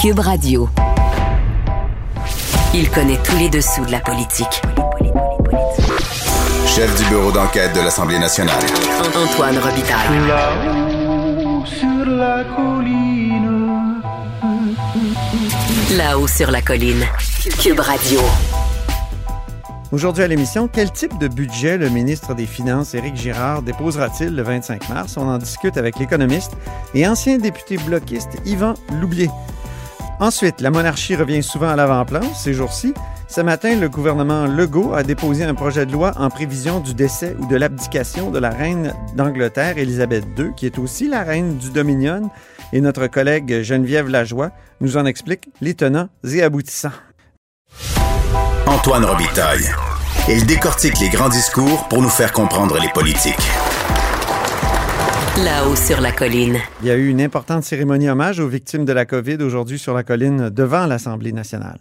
Cube Radio. Il connaît tous les dessous de la politique. Chef du bureau d'enquête de l'Assemblée nationale. Antoine Robitaille. Là-haut sur la colline. Là-haut sur la colline. Cube Radio. Aujourd'hui à l'émission, quel type de budget le ministre des Finances, Éric Girard, déposera-t-il le 25 mars? On en discute avec l'économiste et ancien député bloquiste Yvan Loubier. Ensuite, la monarchie revient souvent à l'avant-plan ces jours-ci. Ce matin, le gouvernement Legault a déposé un projet de loi en prévision du décès ou de l'abdication de la reine d'Angleterre, Élisabeth II, qui est aussi la reine du Dominion. Et notre collègue Geneviève Lajoie nous en explique les tenants et aboutissants. Antoine Robitaille. Il décortique les grands discours pour nous faire comprendre les politiques. Là-haut sur la colline. Il y a eu une importante cérémonie hommage aux victimes de la COVID aujourd'hui sur la colline devant l'Assemblée nationale.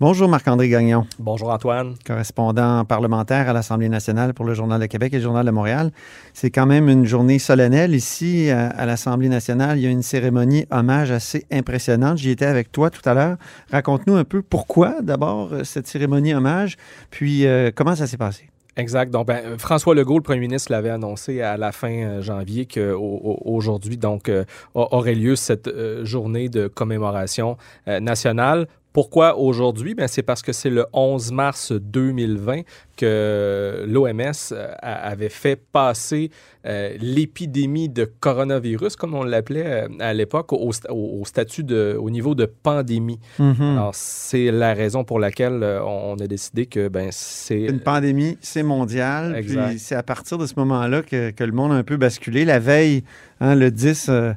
Bonjour Marc-André Gagnon, Bonjour Antoine. correspondant parlementaire à l'Assemblée nationale pour le Journal de Québec et le Journal de Montréal. C'est quand même une journée solennelle ici à, à l'Assemblée nationale. Il y a une cérémonie hommage assez impressionnante. J'y étais avec toi tout à l'heure. Raconte-nous un peu pourquoi d'abord euh, cette cérémonie hommage, puis euh, comment ça s'est passé? Exact. Donc, ben, François Legault, le premier ministre, l'avait annoncé à la fin euh, janvier qu'aujourd'hui, donc, euh, aurait lieu cette euh, journée de commémoration nationale. Pourquoi aujourd'hui? Ben, c'est parce que c'est le 11 mars 2020 que l'OMS euh, avait fait passer euh, l'épidémie de coronavirus, comme on l'appelait euh, à l'époque, au, sta- au- au statut de, au niveau de pandémie. Mhm. Alors, c'est la raison pour laquelle euh, on on a décidé que ben, c'est Une pandémie, c'est mondial. Exact. Puis c'est à partir de ce moment-là que, que le monde a un peu basculé. La veille, hein, le 10, euh,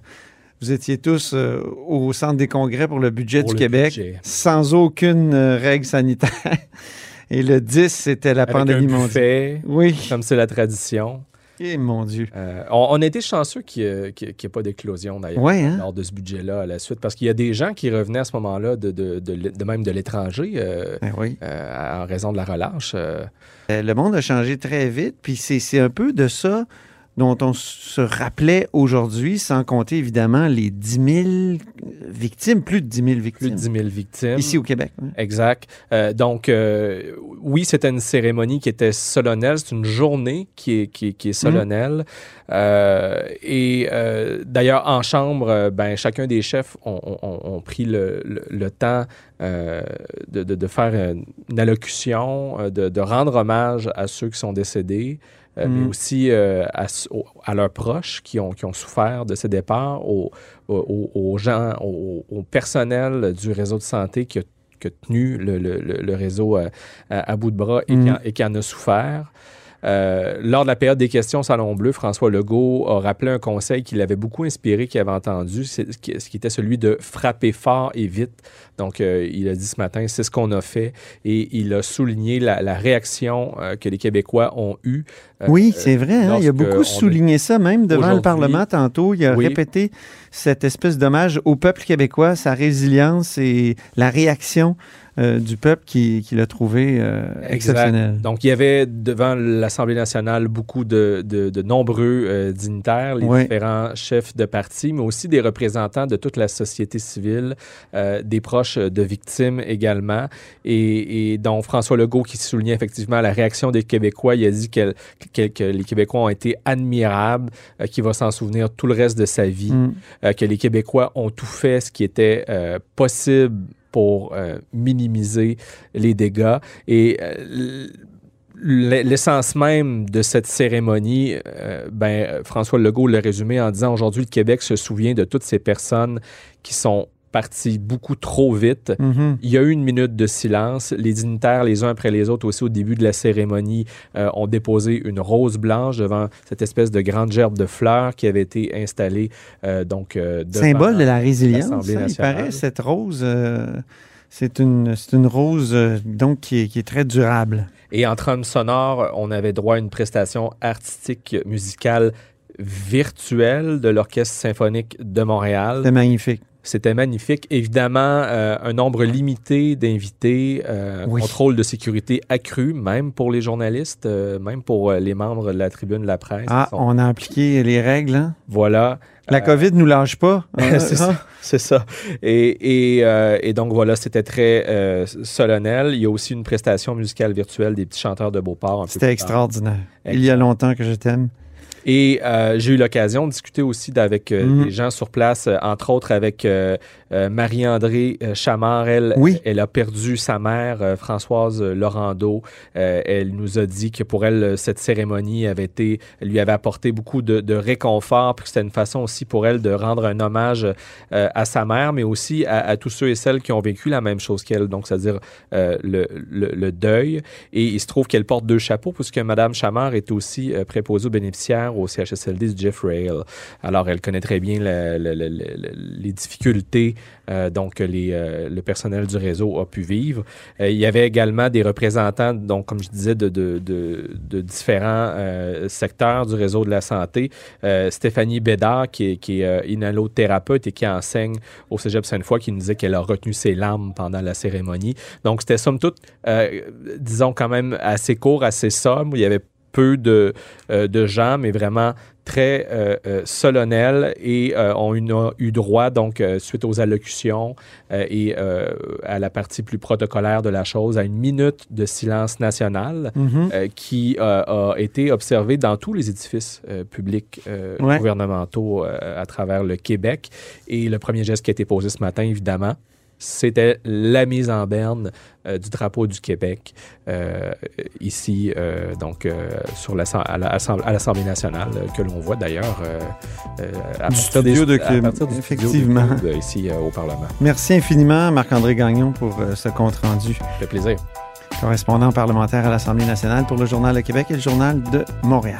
vous étiez tous euh, au centre des congrès pour le budget Pour du le Québec, budget. sans aucune euh, règle sanitaire. Et le 10, c'était la avec pandémie un mondiale. Oui. comme c'est la tradition. Eh, mon Dieu. Euh, on, on a été chanceux qu'il n'y ait, pas d'éclosion d'ailleurs Ouais, hein? lors de ce budget-là à la suite, parce qu'il y a des gens qui revenaient à ce moment-là de, de- de l'é- de même de l'étranger euh, Ben oui. euh, en raison de la relâche. Le monde a changé très vite, puis c'est un peu de ça dont on se rappelait aujourd'hui, sans compter évidemment les 10 000 victimes, plus de 10 000 plus victimes. de 10 000 victimes. Ici au Québec. hein. Exact. Euh, donc, euh, oui, c'était une cérémonie qui était solennelle. C'est une journée qui est, qui est, qui est solennelle. Euh, et d'ailleurs, en chambre, ben, chacun des chefs ont, ont- ont- ont pris le, le- le temps euh, de, de- de faire une, allocution, euh, de, de rendre hommage à ceux qui sont décédés. euh, Mm. mais aussi euh, à, s- au- à leurs proches qui ont, qui ont souffert de ces départs, aux, aux- aux gens, au, au personnel du réseau de santé qui a, qui a tenu le, le- réseau à, à bout de bras et, Mm. qui, en, et qui en a souffert. Euh, lors de la période des questions Salon Bleu, François Legault a rappelé un conseil qui l'avait beaucoup inspiré, qu'il avait entendu, ce qui était celui de frapper fort et vite. Donc, euh, il a dit ce matin, c'est ce qu'on a fait et il a souligné la, la réaction euh, que les Québécois ont eue. Oui, c'est vrai. hein, Il a beaucoup souligné ça, même devant le Parlement tantôt. Il a Oui. répété cette espèce d'hommage au peuple québécois, sa résilience et la réaction euh, du peuple qui, qui l'a trouvé euh, Exact. exceptionnelle. Donc, il y avait devant l'Assemblée nationale beaucoup de, de- de nombreux euh, dignitaires, les différents chefs de parti, mais aussi des représentants de toute la société civile, des proches de victimes également. Et, et donc, François Legault qui soulignait effectivement la réaction des Québécois, il a dit que, que les Québécois ont été admirables, qu'il va s'en souvenir tout le reste de sa vie Mm. que les Québécois ont tout fait ce qui était possible pour euh, minimiser les dégâts. Et euh, l'essence même de cette cérémonie, euh, ben, François Legault l'a résumé en disant aujourd'hui, le Québec se souvient de toutes ces personnes qui sont parties beaucoup trop vite. Mhm. Il y a eu une minute de silence. Les dignitaires, les uns après les autres, aussi au début de la cérémonie, euh, ont déposé une rose blanche devant cette espèce de grande gerbe de fleurs qui avait été installée. euh, donc, euh, Symbole de la résilience. l'Assemblée hein, il paraît, cette rose, c'est une, une rose donc qui est, qui est très durable. Et en trame sonore, on avait droit à une prestation artistique musicale virtuelle de l'Orchestre symphonique de Montréal. C'est magnifique. C'était magnifique. Évidemment, euh, un nombre limité d'invités, euh, Oui. contrôle de sécurité accru, même pour les journalistes, euh, même pour les membres de la tribune de la presse. Ah, sont- on a appliqué les règles. hein? Voilà. La COVID nous lâche pas. hein? c'est ça. C'est ça. Et, et, et, donc voilà, c'était très solennel. Il y a aussi une prestation musicale virtuelle des petits chanteurs de Beauport. C'était extraordinaire. Il y a longtemps que je t'aime. Et euh, j'ai eu l'occasion de discuter aussi avec euh, mm. des gens sur place, euh, entre autres avec Marie-André Chamard. Elle, elle a perdu sa mère, Françoise Laurando. elle nous a dit que pour elle, cette cérémonie avait été, lui avait apporté beaucoup de, réconfort, puis que c'était une façon aussi pour elle de rendre un hommage à sa mère, mais aussi à, tous ceux et celles qui ont vécu la même chose qu'elle, donc c'est-à-dire le, le, deuil. Et il se trouve qu'elle porte deux chapeaux, puisque Madame Chamard est aussi préposée aux bénéficiaires au CHSLD du Jeff Rail. Alors, elle connaît très bien les difficultés euh, donc les, euh, le personnel du réseau a pu vivre. Euh, il y avait également des représentants, donc comme je disais, de, de, de, différents secteurs du réseau de la santé. Stéphanie Bédard, qui est, qui est inhalothérapeute et qui enseigne au Cégep Sainte-Foy, qui nous disait qu'elle a retenu ses larmes pendant la cérémonie. Donc, c'était somme toute, disons, quand même assez court, assez somme. Il y avait peu de, euh, de gens, mais vraiment très euh, euh, solennels et ont eu droit, donc, suite aux allocutions et à la partie plus protocolaire de la chose, à une minute de silence national mm-hmm. qui a été observée dans tous les édifices publics gouvernementaux à travers le Québec. Et le premier geste qui a été posé ce matin, évidemment, c'était la mise en berne euh, du drapeau du Québec euh, ici, euh, donc sur la, à l'Assemblée nationale, que l'on voit d'ailleurs à, partir des, de effectivement. ici au Parlement. Merci infiniment, Marc-André Gagnon, pour ce compte rendu. Fait plaisir. Correspondant parlementaire à l'Assemblée nationale pour le Journal de Québec et le Journal de Montréal.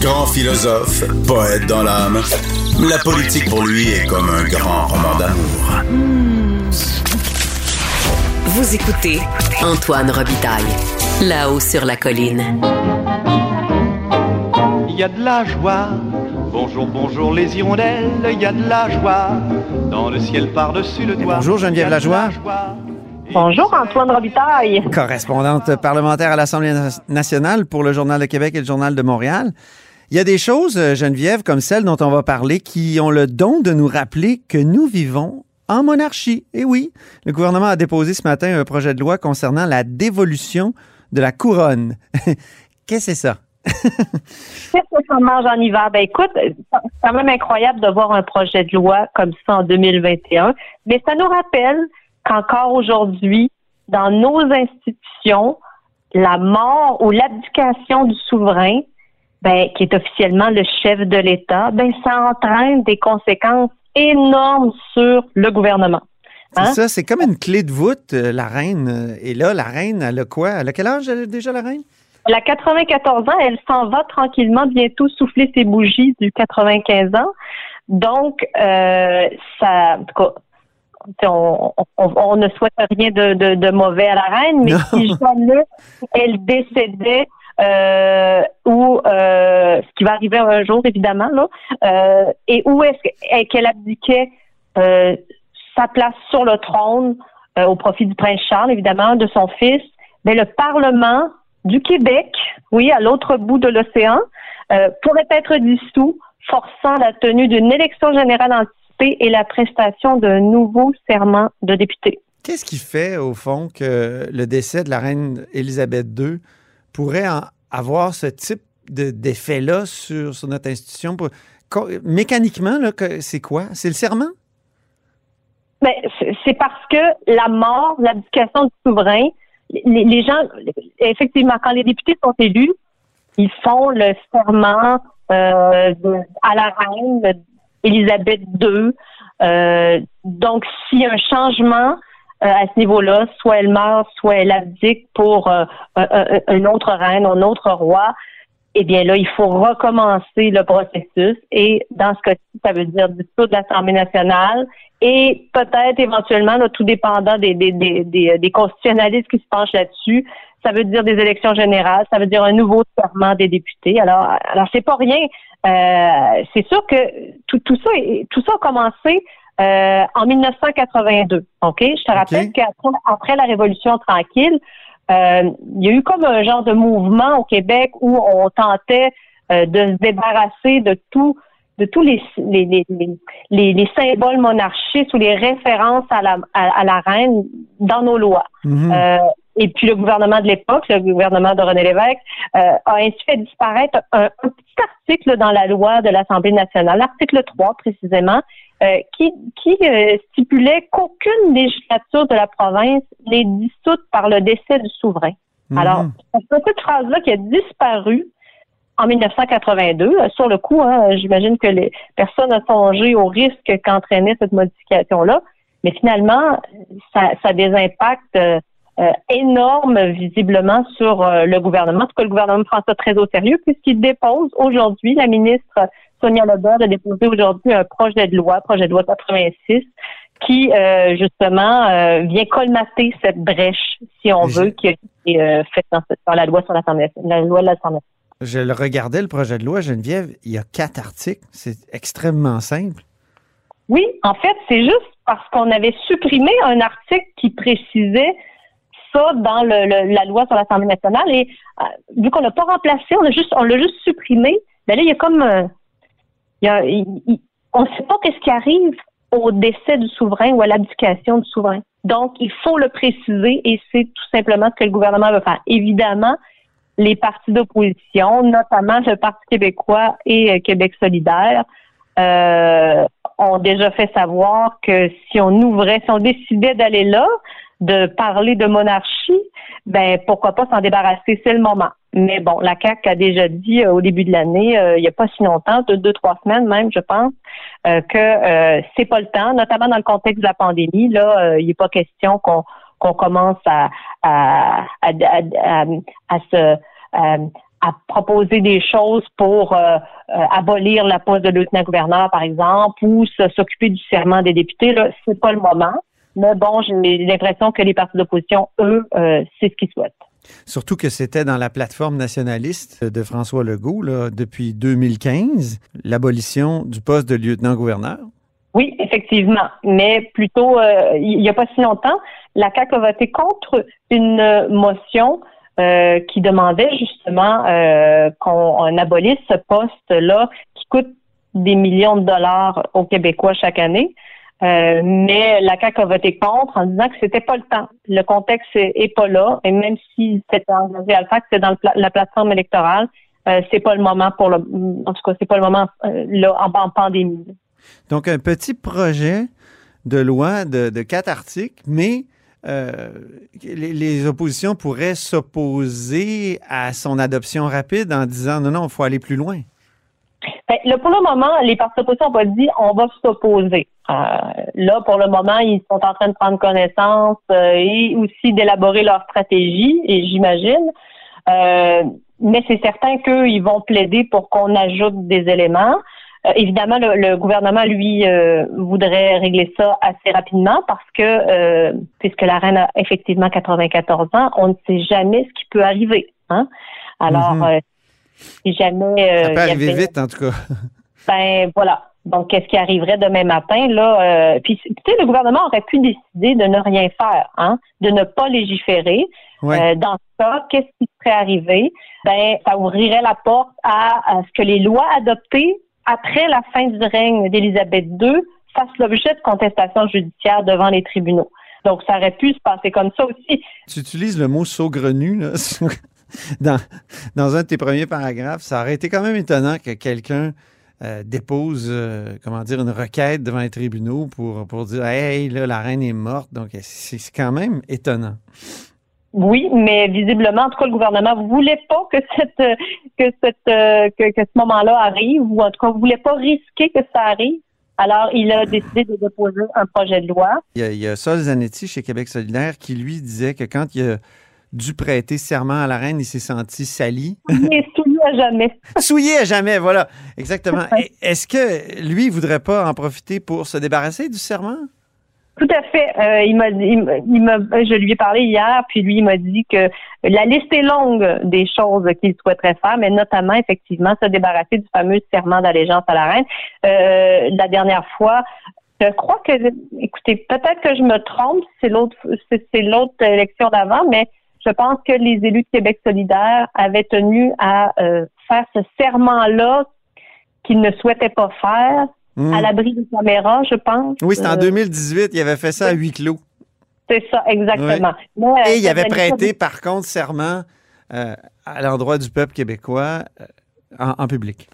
Grand philosophe, poète dans l'âme, la politique pour lui est comme un grand roman d'amour. Vous écoutez Antoine Robitaille, là-haut sur la colline. Il y a de la joie. Bonjour, bonjour les hirondelles, il y a de la joie. Dans le ciel par-dessus le toit. Bonjour Geneviève Lajoie. Bonjour Antoine Robitaille. Correspondante parlementaire à l'Assemblée nationale pour le Journal de Québec et le Journal de Montréal. Il y a des choses, euh, Geneviève, comme celle dont on va parler, qui ont le don de nous rappeler que nous vivons en monarchie. Et oui, le gouvernement a déposé ce matin un projet de loi concernant la dévolution de la couronne. Qu'est-ce que c'est ça? Qu'est-ce que ça mange en hiver? Ben écoute, c'est quand même incroyable de voir un projet de loi comme ça en 2021, mais ça nous rappelle qu'encore aujourd'hui, dans nos institutions, la mort ou l'abdication du souverain ben, qui est officiellement le chef de l'État, ben, ça entraîne des conséquences énormes sur le gouvernement. C'est hein? ça, c'est comme une clé de voûte, euh, la reine. Et là, la reine, elle a quoi? Elle a quel âge déjà, la reine? Elle a 94 ans. Elle s'en va tranquillement bientôt souffler ses bougies du 95 ans. Donc, euh, ça, en tout cas, on, on, ne souhaite rien de, de, de, mauvais à la reine, mais si jamais elle décédait euh, ou euh, ce qui va arriver un jour évidemment là, euh, et où est-ce qu'elle abdiquait sa place sur le trône au profit du prince Charles évidemment de son fils, mais le Parlement du Québec, oui, à l'autre bout de l'océan, pourrait être dissous, forçant la tenue d'une élection générale anticipée et la prestation d'un nouveau serment de député. Qu'est-ce qui fait, au fond, que le décès de la reine Élisabeth II pourrait avoir ce type d'effet-là sur, sur, notre institution? mécaniquement, c'est quoi? C'est le serment? Ben, c'est parce que la mort, l'abdication du souverain, les, gens, effectivement, quand les députés sont élus, ils font le serment euh, à la reine Élisabeth II. Euh, donc, s'il y a un changement à ce niveau-là, soit elle meurt, soit elle abdique pour un, un, autre reine, un autre roi, eh bien là, il faut recommencer le processus. Et dans ce cas-ci, ça veut dire de l'Assemblée nationale et peut-être éventuellement, tout dépendant des, des, des, des, constitutionnalistes qui se penchent là-dessus, ça veut dire des élections générales, ça veut dire un nouveau serment des députés. Alors, alors c'est pas rien. Euh, c'est sûr que tout, tout ça, tout ça a commencé euh, en 1982. Ok, je te rappelle qu'après après la Révolution tranquille, euh, il y a eu comme un genre de mouvement au Québec où on tentait euh, de se débarrasser de tout de tous les, les, les, les, symboles monarchistes ou les références à la, à, la reine dans nos lois. Mhm. euh, et puis le gouvernement de l'époque, le gouvernement de René Lévesque, euh, a ainsi fait disparaître un, petit article dans la loi de l'Assemblée nationale, l'article 3 précisément, euh, qui, qui euh, stipulait qu'aucune législature de la province n'est dissoute par le décès du souverain. Mhm. Alors, cette phrase-là qui a disparu en 1982, sur le coup, hein, j'imagine que les personnes ont songé au risque qu'entraînait cette modification-là, mais finalement, ça, ça a des impacts euh, énorme visiblement sur euh, le gouvernement. En tout cas, le gouvernement prend ça très au sérieux puisqu'il dépose aujourd'hui, la ministre Sonia Lebert a déposé aujourd'hui un projet de loi, projet de loi 86, qui euh, justement vient colmater cette brèche, si on veut, qui a été faite dans, la loi sur la loi de l'Assemblée. Je le regardais, le projet de loi, Geneviève, il y a quatre articles. C'est extrêmement simple. Oui, en fait, c'est juste parce qu'on avait supprimé un article qui précisait ça dans le, la loi sur l'Assemblée nationale et euh, vu qu'on l'a pas remplacé, on l'a juste juste supprimé. Ben là, il y a comme euh, on ne sait pas qu'est-ce qui arrive au décès du souverain ou à l'abdication du souverain. Donc, il faut le préciser et c'est tout simplement ce que le gouvernement veut faire. Évidemment, les partis d'opposition, notamment le Parti québécois et euh, Québec solidaire, ont déjà fait savoir que si on ouvrait, si on décidait d'aller là, de parler de monarchie, ben pourquoi pas s'en débarrasser, c'est le moment. Mais bon, la CAC a déjà dit euh, au début de l'année, euh, il n'y a pas si longtemps, deux, trois semaines même, je pense, euh, que c'est pas le temps, notamment dans le contexte de la pandémie. Là, il n'est pas question qu'on qu'on commence à à, à, à, à se à proposer des choses pour abolir la poste de lieutenant-gouverneur, par exemple, ou s'occuper du serment des députés. Là, c'est pas le moment. Mais bon, j'ai l'impression que les partis d'opposition, eux, euh, c'est ce qu'ils souhaitent. Surtout que c'était dans la plateforme nationaliste de François Legault là, depuis 2015, l'abolition du poste de lieutenant-gouverneur. Oui, effectivement. Mais plutôt, euh, il n'y a pas si longtemps, la CAQ a voté contre une motion euh, qui demandait justement qu'on abolisse ce poste-là qui coûte des millions de dollars aux Québécois chaque année. Euh, mais la CAQ a voté contre en disant que c'était pas le temps. Le contexte est, pas là. Et même si c'était engagé à le faire, c'est dans la plateforme électorale, euh, c'est pas le moment pour le. En tout cas, c'est pas le moment euh, là en, pandémie. Donc un petit projet de loi de, quatre articles, mais les, les, oppositions pourraient s'opposer à son adoption rapide en disant non, non, il faut aller plus loin. Ben, là, pour le moment, les partis d'opposition ont pas dit on va s'opposer. Euh, là, pour le moment, ils sont en train de prendre connaissance euh, et aussi d'élaborer leur stratégie, et j'imagine. Euh, mais c'est certain qu'ils vont plaider pour qu'on ajoute des éléments. évidemment, le, gouvernement, lui, voudrait régler ça assez rapidement parce que, puisque la reine a effectivement 94 ans, on ne sait jamais ce qui peut arriver. Hein? Alors, mm-hmm. Si jamais... ça peut arriver vite, en tout cas. ben, voilà. Donc, qu'est-ce qui arriverait demain matin là euh, Puis, tu sais, le gouvernement aurait pu décider de ne rien faire, hein, de ne pas légiférer. Euh, dans ce cas, qu'est-ce qui serait arrivé? Ben, ça ouvrirait la porte à, ce que les lois adoptées après la fin du règne d'Élisabeth II fassent l'objet de contestations judiciaires devant les tribunaux. Donc, ça aurait pu se passer comme ça aussi. Tu utilises le mot saugrenu là, dans, dans un de tes premiers paragraphes. Ça aurait été quand même étonnant que quelqu'un euh, dépose, euh, comment dire, une requête devant les tribunaux pour, pour dire Hey, là, la reine est morte. Donc, c'est quand même étonnant. Oui, mais visiblement, en tout cas, le gouvernement ne voulait pas que cette que cette que, que ce moment-là arrive, ou en tout cas, ne voulait pas risquer que ça arrive. Alors, il a décidé de déposer un projet de loi. Il y a, il y a Sol Zanetti chez Québec solidaire qui, lui, disait que quand il a dû prêter serment à la reine, il s'est senti sali. Il est souillé à jamais. Souillé à jamais, voilà. Exactement. Est-ce que lui, il voudrait pas en profiter pour se débarrasser du serment? Tout à fait. Euh, il m'a, il, m'a, je lui ai parlé hier, puis lui il m'a dit que la liste est longue des choses qu'il souhaiterait faire, mais notamment effectivement se débarrasser du fameux serment d'allégeance à la reine. Euh, la dernière fois, je crois que, écoutez, peut-être que je me trompe, c'est l'autre, c'est l'autre élection d'avant, mais je pense que les élus de Québec solidaire avaient tenu à euh, faire ce serment-là qu'ils ne souhaitaient pas faire à hmm. l'abri des caméras, je pense. Oui, c'est en 2018. Euh, il avait fait ça à huis clos. C'est ça, exactement. Et il avait prêté, par contre, serment euh, à l'endroit du peuple québécois euh, en, public.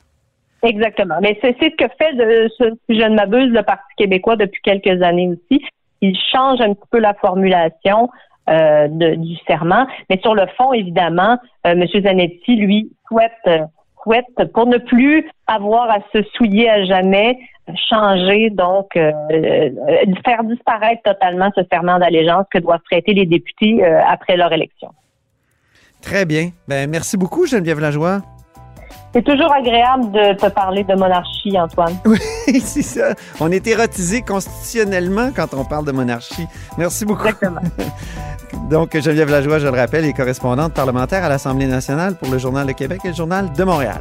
Exactement. Mais c'est ce que fait, de, si je ne m'abuse, le Parti québécois depuis quelques années aussi. Il change un petit peu la formulation du serment. Mais sur le fond, évidemment, M. Zanetti, lui, souhaite souhaite, pour ne plus avoir à se souiller à jamais, changer, donc euh, euh, faire disparaître totalement ce serment d'allégeance que doivent traiter les députés euh, après leur élection. Très bien. Ben, merci beaucoup, Geneviève Lajoie. C'est toujours agréable de te parler de monarchie, Antoine. Oui, c'est ça. On est érotisé constitutionnellement quand on parle de monarchie. Merci beaucoup. Exactement. Donc, Geneviève Lajoie, je le rappelle, est correspondante parlementaire à l'Assemblée nationale pour le Journal de Québec et le Journal de Montréal.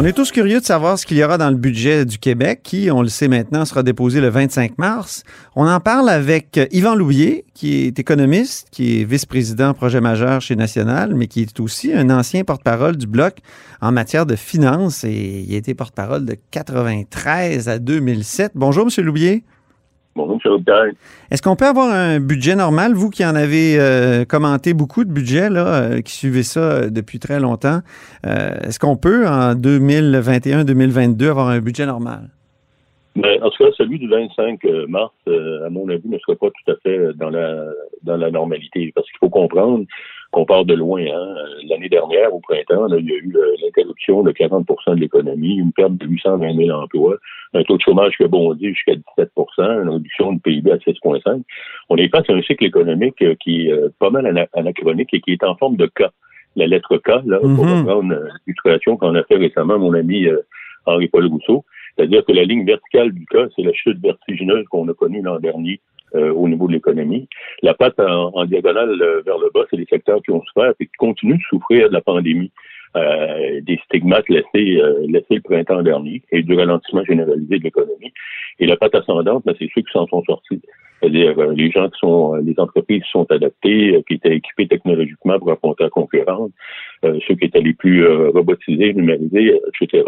On est tous curieux de savoir ce qu'il y aura dans le budget du Québec, qui, on le sait maintenant, sera déposé le 25 mars. On en parle avec Yvan Louvier, qui est économiste, qui est vice-président projet majeur chez National, mais qui est aussi un ancien porte-parole du Bloc en matière de finances et il a été porte-parole de 93 à 2007. Bonjour, M. Est-ce qu'on peut avoir un budget normal, vous qui en avez euh, commenté beaucoup de budgets, là, euh, qui suivez ça euh, depuis très longtemps, est-ce qu'on peut, en 2021-2022, avoir un budget normal? Ben, en tout cas, celui du 25 mars, à mon avis, ne sera pas tout à fait dans la, dans la normalité. Parce qu'il faut comprendre qu'on part de loin. Hein. L'année dernière, au printemps, il y a eu l'interruption de 40% de l'économie, une perte de 820 000 emplois, un taux de chômage qui a bondi jusqu'à 17 une réduction du PIB à 6,5 On est face à un cycle économique euh, qui est euh, pas mal anachronique et qui est en forme de cas. La lettre K, là, pour mm-hmm. reprendre euh, l'illustration qu'on a fait récemment, mon ami Henri-Paul Rousseau, c'est-à-dire que la ligne verticale du cas, c'est la chute vertigineuse qu'on a connue l'an dernier au niveau de l'économie. La patte en, diagonale vers le bas, c'est les secteurs qui ont souffert et qui continuent de souffrir de la pandémie. Euh, des stigmates laissés, euh, laissés le printemps dernier et du ralentissement généralisé de l'économie. Et la patte ascendante, ben, c'est ceux qui s'en sont sortis. C'est-à-dire euh, les gens qui sont, les entreprises qui sont adaptées, qui étaient équipées technologiquement pour affronter la concurrence, ceux qui étaient les plus robotisés, numérisés, etc.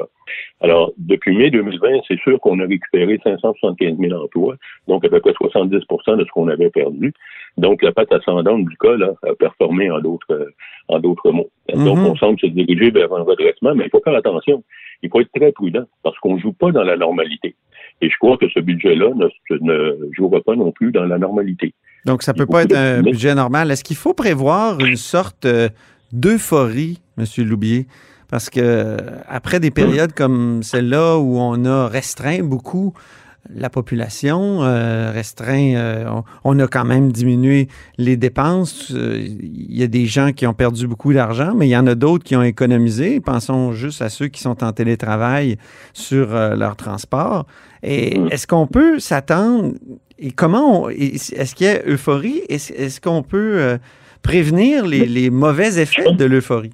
Alors, depuis mai 2020, c'est sûr qu'on a récupéré 575 000 emplois, donc à peu près 70% de ce qu'on avait perdu. Donc, la patte ascendante du cas là, a performé en d'autres en d'autres mots. Donc, mhm. on semble se diriger vers un redressement, mais il faut faire attention. Il faut être très prudent parce qu'on ne joue pas dans la normalité. Et je crois que ce budget-là ne, jouera pas non plus dans la normalité. Donc, ça ne peut pas être un budget normal. Est-ce qu'il faut prévoir une sorte euh, d'euphorie, M. Loubier? Parce que après des périodes comme celle-là où on a restreint beaucoup la population, euh, restreint, euh, on, a quand même diminué les dépenses. Euh, il y a des gens qui ont perdu beaucoup d'argent, mais il y en a d'autres qui ont économisé. Pensons juste à ceux qui sont en télétravail sur leur transport. Et mm. est-ce qu'on peut s'attendre et comment est-ce qu'il y a euphorie? Est-ce, qu'on peut prévenir les mauvais effets de l'euphorie?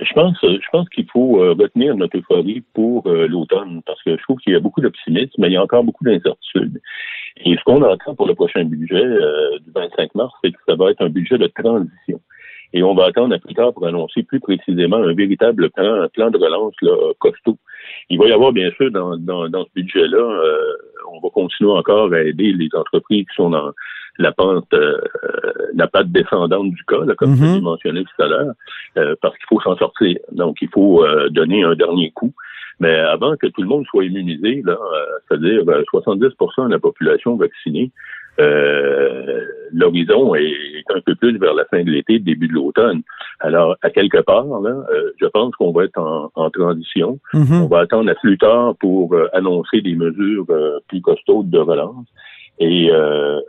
Je pense, je pense qu'il faut euh, retenir notre euphorie pour euh, l'automne parce que je trouve qu'il y a beaucoup d'optimisme, mais il y a encore beaucoup d'incertitudes. Et ce qu'on entend pour le prochain budget euh, du 25 mars, c'est que ça va être un budget de transition. Et on va attendre à plus tard pour annoncer plus précisément un véritable plan, un plan de relance là, costaud. Il va y avoir bien sûr dans, dans, dans ce budget-là, on va continuer encore à aider les entreprises qui sont dans la pente, euh, la patte descendante du cas, là, comme je l'ai mhm. mentionné tout à l'heure, euh, parce qu'il faut s'en sortir. Donc, il faut euh, donner un dernier coup. Mais avant que tout le monde soit immunisé, là, c'est-à-dire 70% de la population vaccinée, l'horizon est, un peu plus vers la fin de l'été, début de l'automne. Alors, à quelque part, là, je pense qu'on va être en, transition. Mhm. On va attendre à plus tard pour annoncer des mesures plus costaudes de relance. Et euh, euh,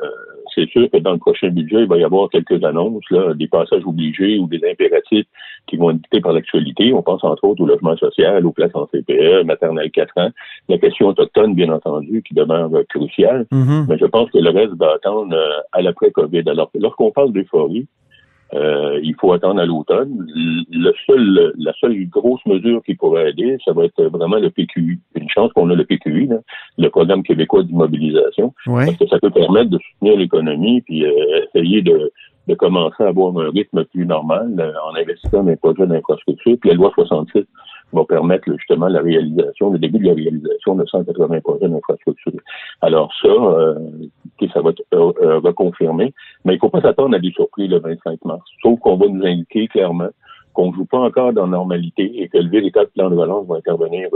c'est sûr que dans le prochain budget, il va y avoir quelques annonces, là, des passages obligés ou des impératifs qui vont être dictés par l'actualité. On pense entre autres au logement social, aux places en CPE, maternelle 4 ans, la question autochtone, bien entendu, qui demeure cruciale. Mm-hmm. Mais je pense que le reste va attendre euh, à l'après-COVID. Alors, lorsqu'on parle d'euphorie, euh, il faut attendre à l'automne. Le seul, la seule grosse mesure qui pourrait aider, ça va être vraiment le PQI. Une chance qu'on a le PQI, le programme québécois d'immobilisation, parce que ça peut permettre de soutenir l'économie puis euh, essayer de, de commencer à avoir un rythme plus normal euh, en investissant dans les projets d'infrastructure. Puis la loi 66 va permettre justement la réalisation, le début de la réalisation de 180 projets d'infrastructure. Alors ça, euh, ça va être euh, euh, reconfirmé, mais il ne faut pas s'attendre à des surprises le 25 mars, sauf qu'on va nous indiquer clairement qu'on ne joue pas encore dans la normalité et que le véritable plan de relance va intervenir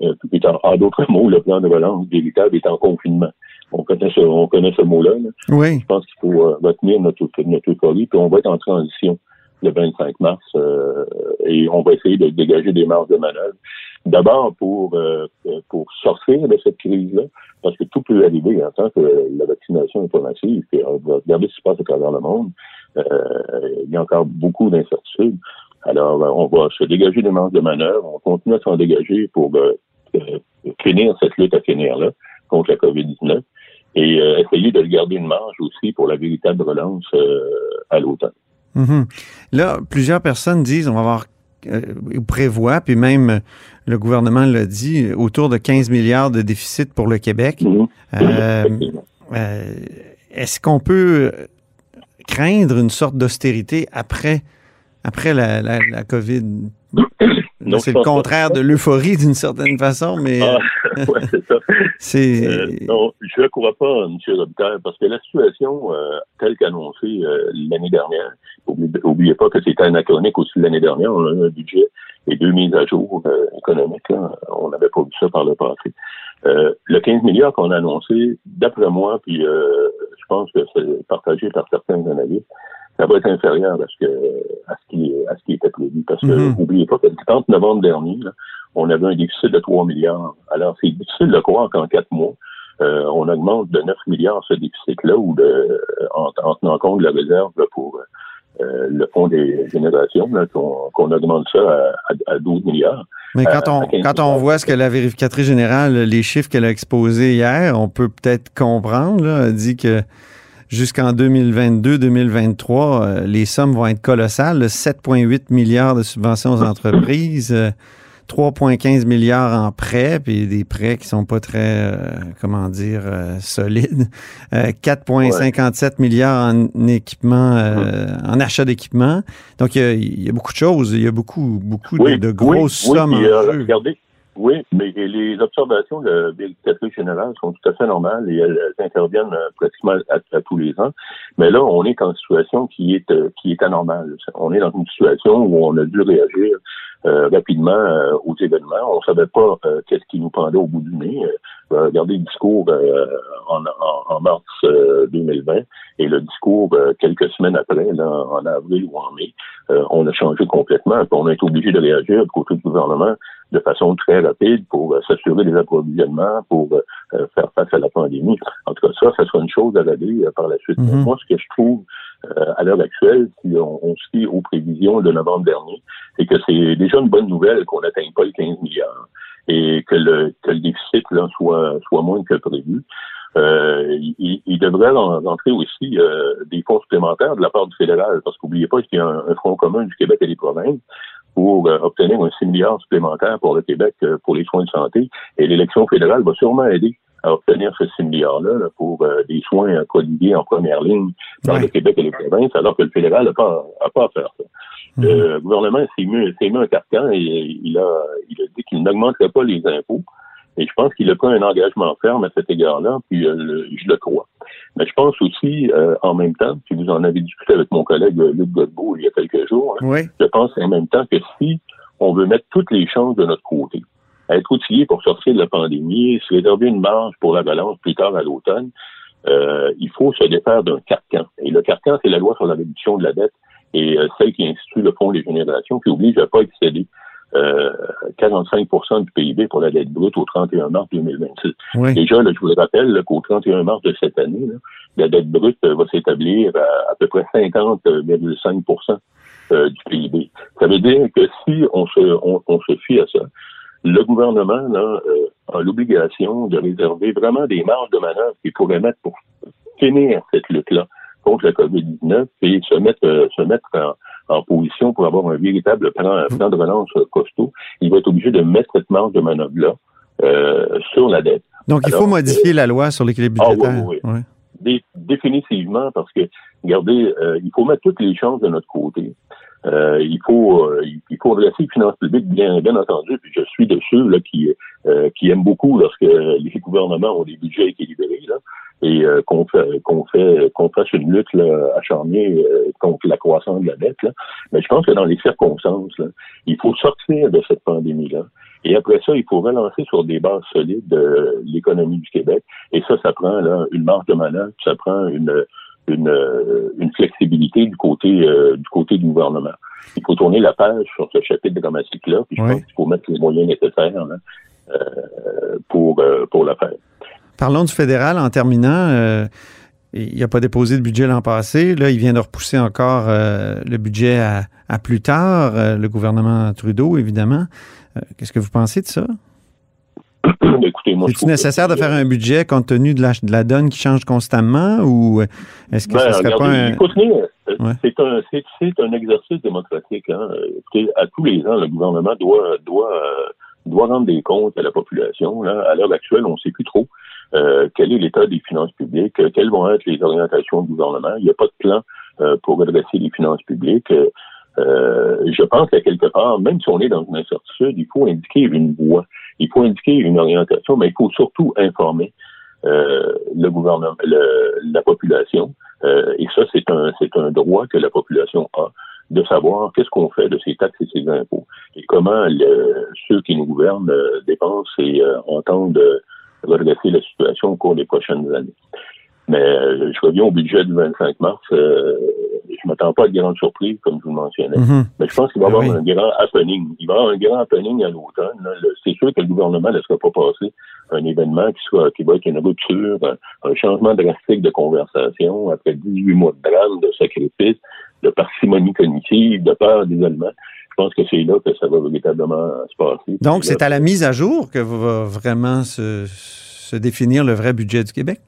plus tard. En d'autres mots, le plan de relance véritable est en confinement. On connaît ce, on connaît ce mot-là. Oui. Je pense qu'il faut retenir notre, notre euphorie, puis on va être en transition le 25 mars euh, et on va essayer de dégager des marges de manœuvre. D'abord pour euh, pour sortir de cette crise-là, parce que tout peut arriver en tant que la vaccination est pas massive. Et on va regarder ce qui se passe à travers le monde. Euh, il y a encore beaucoup d'incertitudes. Alors, on va se dégager des marges de manœuvre. On continue à s'en dégager pour finir cette lutte à finir-là contre la COVID-19 et essayer de garder une marge aussi pour la véritable relance à l'automne. Mhm. Là, plusieurs personnes disent on va avoir euh, prévoit, puis même le gouvernement l'a dit, autour de 15 milliards de déficit pour le Québec. Mhm. Euh, euh, est-ce qu'on peut craindre une sorte d'austérité après, après la, la, la COVID? C'est le contraire de l'euphorie d'une certaine façon, mais. Ah, ouais, c'est ça. Euh, non, je ne crois pas, M. Robitaille, parce que la situation euh, telle qu'annoncée euh, l'année dernière, n'oubliez pas que c'était anachronique aussi l'année dernière, on a eu un budget et deux mises à jour économiques. On n'avait pas vu ça par le passé. le 15 milliards qu'on a annoncé, d'après moi, puis je pense que c'est partagé par certains analystes, ça va être inférieur à ce, que, à ce, qui, à ce qui était prévu. Parce que, n'oubliez mhm. pas que le 30 novembre dernier, on avait un déficit de 3 milliards. Alors, c'est difficile de croire qu'en quatre mois, euh, on augmente de 9 milliards ce déficit-là ou de, en, tenant compte de la réserve pour euh, le fonds des générations, qu'on augmente ça à, 12 milliards. Mais quand on, quand on voit ce que la vérificatrice générale, les chiffres qu'elle a exposés hier, on peut peut-être comprendre. Là, elle dit que jusqu'en 2022-2023, euh, les sommes vont être colossales. 7,8 milliards de subventions aux entreprises, 3,15 euh, milliards en prêts, puis des prêts qui sont pas très, euh, comment dire, solides. 4,57 milliards en équipement, en achat d'équipement. Donc, il y, a, beaucoup de choses. Il y a beaucoup, beaucoup de, grosses sommes en jeu. Oui, mais les observations de vérificatrice générale sont tout à fait normales et elles, interviennent euh, pratiquement à, tous les ans. Mais là, on est en situation qui est euh, qui est anormale. On est dans une situation où on a dû réagir euh, rapidement aux événements. On savait pas qu'est-ce qui nous pendait au bout du nez. regardez le discours en, en, mars 2020 et le discours quelques semaines après, là, en avril ou en mai, on a changé complètement. on a été obligé de réagir côté du gouvernement de façon très rapide pour euh, s'assurer des approvisionnements, pour euh, faire face à la pandémie. En tout cas, ça, ça sera une chose à regarder par la suite. Mhm. Moi, ce que je trouve à l'heure actuelle, si on, on se fie aux prévisions de novembre dernier, c'est que c'est déjà une bonne nouvelle qu'on n'atteigne pas les 15 milliards et que le, que le déficit là, soit, soit moins que prévu. Euh, il, il, devrait rentrer aussi euh, des fonds supplémentaires de la part du fédéral, parce qu'oubliez pas qu'il y a un, un, front commun du Québec et des provinces pour euh, obtenir un 6 milliards supplémentaire pour le Québec euh, pour les soins de santé. Et l'élection fédérale va sûrement aider à obtenir ce 6 milliards-là pour euh, des soins prodigués en première ligne dans Ouais. le Québec et les provinces, alors que le fédéral n'a pas, a pas à faire ça. Le gouvernement s'est mis, mis un carcan et il a, il a dit qu'il n'augmenterait pas les impôts. Et je pense qu'il a pris un engagement ferme à cet égard-là, puis euh, le- je le crois. Mais je pense aussi, euh, en même temps, puis vous en avez discuté avec mon collègue euh, Luc Godbout il y a quelques jours, hein, Oui. je pense en même temps que si on veut mettre toutes les chances de notre côté, être outillé pour sortir de la pandémie, se réserver une marge pour la balance plus tard à l'automne, euh, il faut se défaire d'un carcan. Et le carcan, c'est la loi sur la réduction de la dette et euh, celle qui institue le Fonds des générations qui oblige à ne pas excéder euh, 45% du PIB pour la dette brute au 31 mars 2026. Oui. Déjà, là, je vous le rappelle qu'au 31 mars de cette année, là, la dette brute euh, va s'établir à à peu près 50,5% euh, du PIB. Ça veut dire que si on se, on, on se fie à ça, le gouvernement là, euh, a l'obligation de réserver vraiment des marges de manœuvre qu'il pourrait mettre pour finir cette lutte-là contre la COVID-19 et se mettre, euh, se mettre en, en position pour avoir un véritable plan, un plan de relance euh, costaud. Il va être obligé de mettre cette marge de manœuvre-là euh, sur la dette. Donc, il faut modifier la loi sur l'équilibre Ah, oui, budgétaire. oui, Ouais. Dé- définitivement, parce que, regardez, euh, il faut mettre toutes les chances de notre côté. Euh, il faut euh, il faut redresser les finances publiques, bien, bien entendu. Puis je suis de ceux là, qui, euh, qui aiment beaucoup lorsque les gouvernements ont des budgets équilibrés là, et euh, qu'on fait qu'on fait qu'on fasse une lutte là, acharnée euh, contre la croissance de la dette. Là. Mais je pense que dans les circonstances, là, il faut sortir de cette pandémie-là. Et après ça, il faut relancer sur des bases solides euh, l'économie du Québec. Et ça, ça prend là, une marge de manœuvre, ça prend une, une, euh, une flexibilité du côté euh, du côté du gouvernement. Il faut tourner la page sur ce chapitre dramatique-là, puis je Oui. pense qu'il faut mettre les moyens nécessaires là, euh, pour, euh, pour le faire. Parlons du fédéral en terminant. euh, il n'a pas déposé de budget l'an passé. Là, il vient de repousser encore euh, le budget à, à plus tard, euh, le gouvernement Trudeau, évidemment. Qu'est-ce que vous pensez de ça? Je Est-il nécessaire que- de faire un budget compte tenu de la, de la donne qui change constamment ou est-ce que Ben, ce serait pas un... Ouais. c'est un exercice démocratique. Hein. Écoutez, à tous les ans, le gouvernement doit doit doit rendre des comptes à la population. Là. À l'heure actuelle, on ne sait plus trop euh, quel est l'état des finances publiques, quelles vont être les orientations du gouvernement? Il n'y a pas de plan euh, pour redresser les finances publiques. Euh, je pense qu'à quelque part, même si on est dans une incertitude, il faut indiquer une voie, il faut indiquer une orientation, mais il faut surtout informer euh, le gouvernement, le- la population. Euh, et ça, c'est un, c'est un droit que la population a de savoir qu'est-ce qu'on fait de ces taxes et ces impôts et comment le- ceux qui nous gouvernent euh, dépensent et euh, entendent redresser la situation au cours des prochaines années. Mais euh, je reviens au budget du 25 mars. Euh, je m'attends pas à de grandes surprises, comme je vous le mentionnais. Mhm. Mais je pense qu'il va y avoir Oui. un grand happening. Il va y avoir un grand happening à l'automne. C'est sûr que le gouvernement ne laissera pas passer un événement qui soit qui va être une rupture, un, un changement drastique de conversation après 18 mois de drame, de sacrifice, de parcimonie cognitive, de peur d'isolement. Je pense que c'est là que ça va véritablement se passer. Donc, c'est à la mise à jour que va vraiment se, se définir le vrai budget du Québec?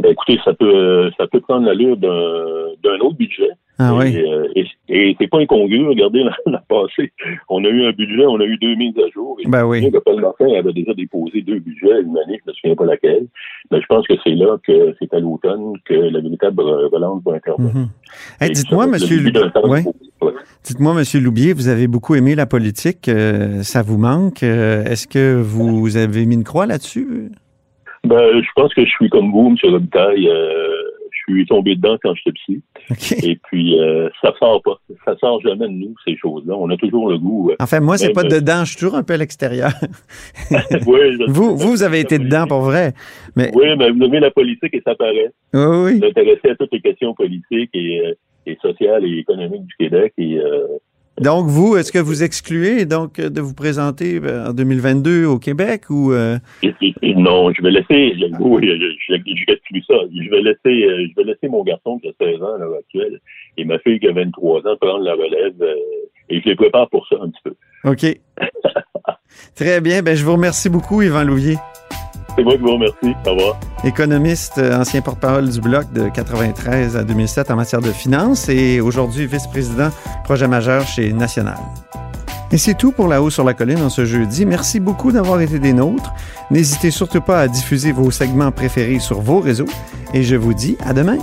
ben, écoutez, ça peut ça peut prendre l'allure d'un d'un autre budget. Ah et, euh, et, et c'est pas incongru. Regardez l'an passé, on a eu un budget, on a eu deux mises à jour. Et Ben oui. Paul Martin avait déjà déposé deux budgets une année, je me souviens pas laquelle. Mais je pense que c'est là que c'est à l'automne que la véritable relance va intervenir. Mhm. Hey, Et dites-moi, monsieur, ouais. Ouais. dites-moi, monsieur Loubier, vous avez beaucoup aimé la politique. euh, ça vous manque. Euh, Est-ce que vous avez mis une croix là-dessus? Ben, je pense que je suis comme vous, M. Robitaille. Euh, je suis tombé dedans quand j'étais petit. Et puis, euh, ça sort pas. Ça sort jamais de nous, ces choses-là. On a toujours le goût. euh, Enfin, moi, c'est pas euh, dedans. Je suis toujours un peu à l'extérieur. oui, vous, vous avez été dedans pour vrai. Mais Oui, mais vous aimez la politique et ça paraît. oui, Vous oui. vous intéressez à toutes les questions politiques et, euh, et sociales et économiques du Québec et, euh, Donc, vous, est-ce que vous excluez donc de vous présenter euh, en 2022 au Québec ou... Euh? Non, je vais laisser, oui, j'exclus ça. Je vais laisser, euh, je vais laisser mon garçon qui a 16 ans à l'heure actuelle et ma fille qui a 23 ans prendre la relève et je les prépare pour ça un petit peu. OK. Très bien. Ben, je vous remercie beaucoup, Yvan Louvier. C'est moi qui vous remercie. Au revoir. Économiste, euh, ancien porte-parole du Bloc de 93 à 2007 en matière de finances et aujourd'hui vice-président projet majeur chez National. Et c'est tout pour La Haut sur la Colline en ce jeudi. Merci beaucoup d'avoir été des nôtres. N'hésitez surtout pas à diffuser vos segments préférés sur vos réseaux et je vous dis à demain.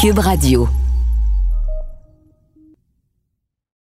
Cube Radio.